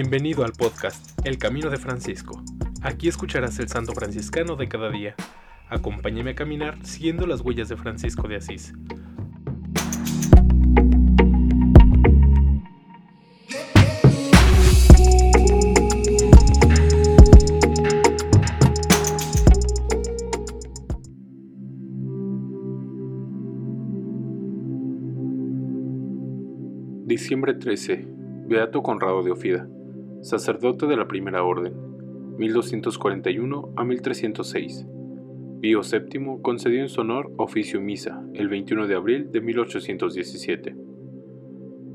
Bienvenido al podcast El Camino de Francisco. Aquí escucharás el santo franciscano de cada día. Acompáñame a caminar siguiendo las huellas de Francisco de Asís. Diciembre 13. Beato Conrado de Ofida, sacerdote de la Primera Orden, 1241 a 1306. Pío VII concedió en su honor oficio misa el 21 de abril de 1817.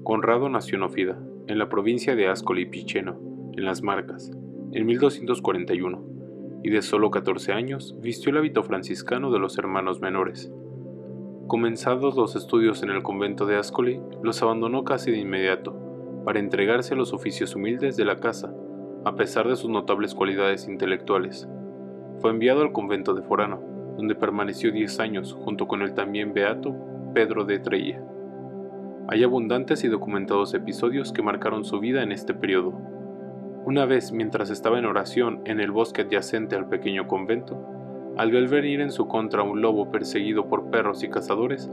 Conrado nació en Ofida, en la provincia de Ascoli Piceno, en las Marcas, en 1241, y de solo 14 años vistió el hábito franciscano de los hermanos menores Comenzados los estudios en el convento de Ascoli, los abandonó casi de inmediato, para entregarse a los oficios humildes de la casa, a pesar de sus notables cualidades intelectuales. Fue enviado al convento de Forano, donde permaneció diez años junto con el también beato Pedro de Trella. Hay abundantes y documentados episodios que marcaron su vida en este periodo. Una vez, mientras estaba en oración en el bosque adyacente al pequeño convento, al ver venir en su contra un lobo perseguido por perros y cazadores,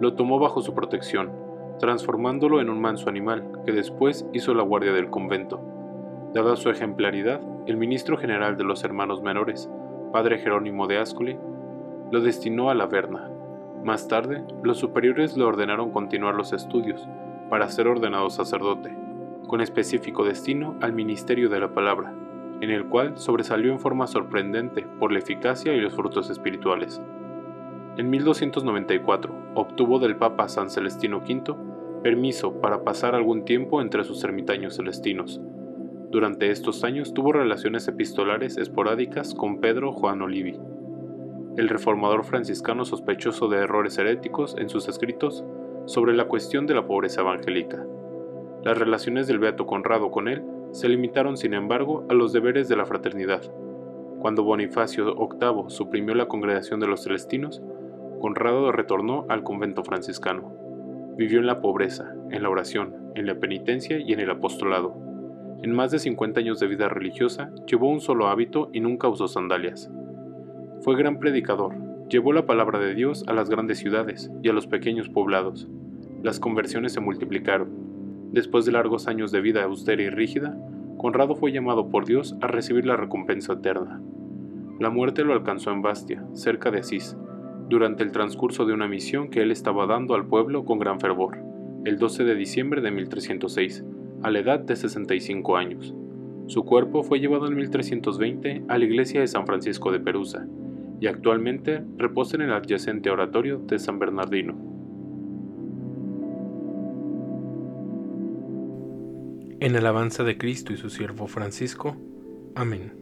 lo tomó bajo su protección, transformándolo en un manso animal que después hizo la guardia del convento. Dada su ejemplaridad, el ministro general de los hermanos menores, padre Jerónimo de Ascoli, lo destinó a la Verna. Más tarde, los superiores le ordenaron continuar los estudios para ser ordenado sacerdote, con específico destino al ministerio de la palabra, en el cual sobresalió en forma sorprendente por la eficacia y los frutos espirituales. En 1294 obtuvo del Papa San Celestino V permiso para pasar algún tiempo entre sus ermitaños celestinos. Durante estos años tuvo relaciones epistolares esporádicas con Pedro Juan Olivi, el reformador franciscano sospechoso de errores heréticos en sus escritos sobre la cuestión de la pobreza evangélica. Las relaciones del Beato Conrado con él se limitaron sin embargo a los deberes de la fraternidad. Cuando Bonifacio VIII suprimió la congregación de los celestinos, Conrado retornó al convento franciscano. Vivió en la pobreza, en la oración, en la penitencia y en el apostolado. En más de 50 años de vida religiosa, llevó un solo hábito y nunca usó sandalias. Fue gran predicador, llevó la palabra de Dios a las grandes ciudades y a los pequeños poblados. Las conversiones se multiplicaron, Después de largos años de vida austera y rígida, Conrado fue llamado por Dios a recibir la recompensa eterna. La muerte lo alcanzó en Bastia, cerca de Asís, durante el transcurso de una misión que él estaba dando al pueblo con gran fervor, el 12 de diciembre de 1306, a la edad de 65 años. Su cuerpo fue llevado en 1320 a la iglesia de San Francisco de Perusa y actualmente reposa en el adyacente oratorio de San Bernardino. En alabanza de Cristo y su siervo Francisco. Amén.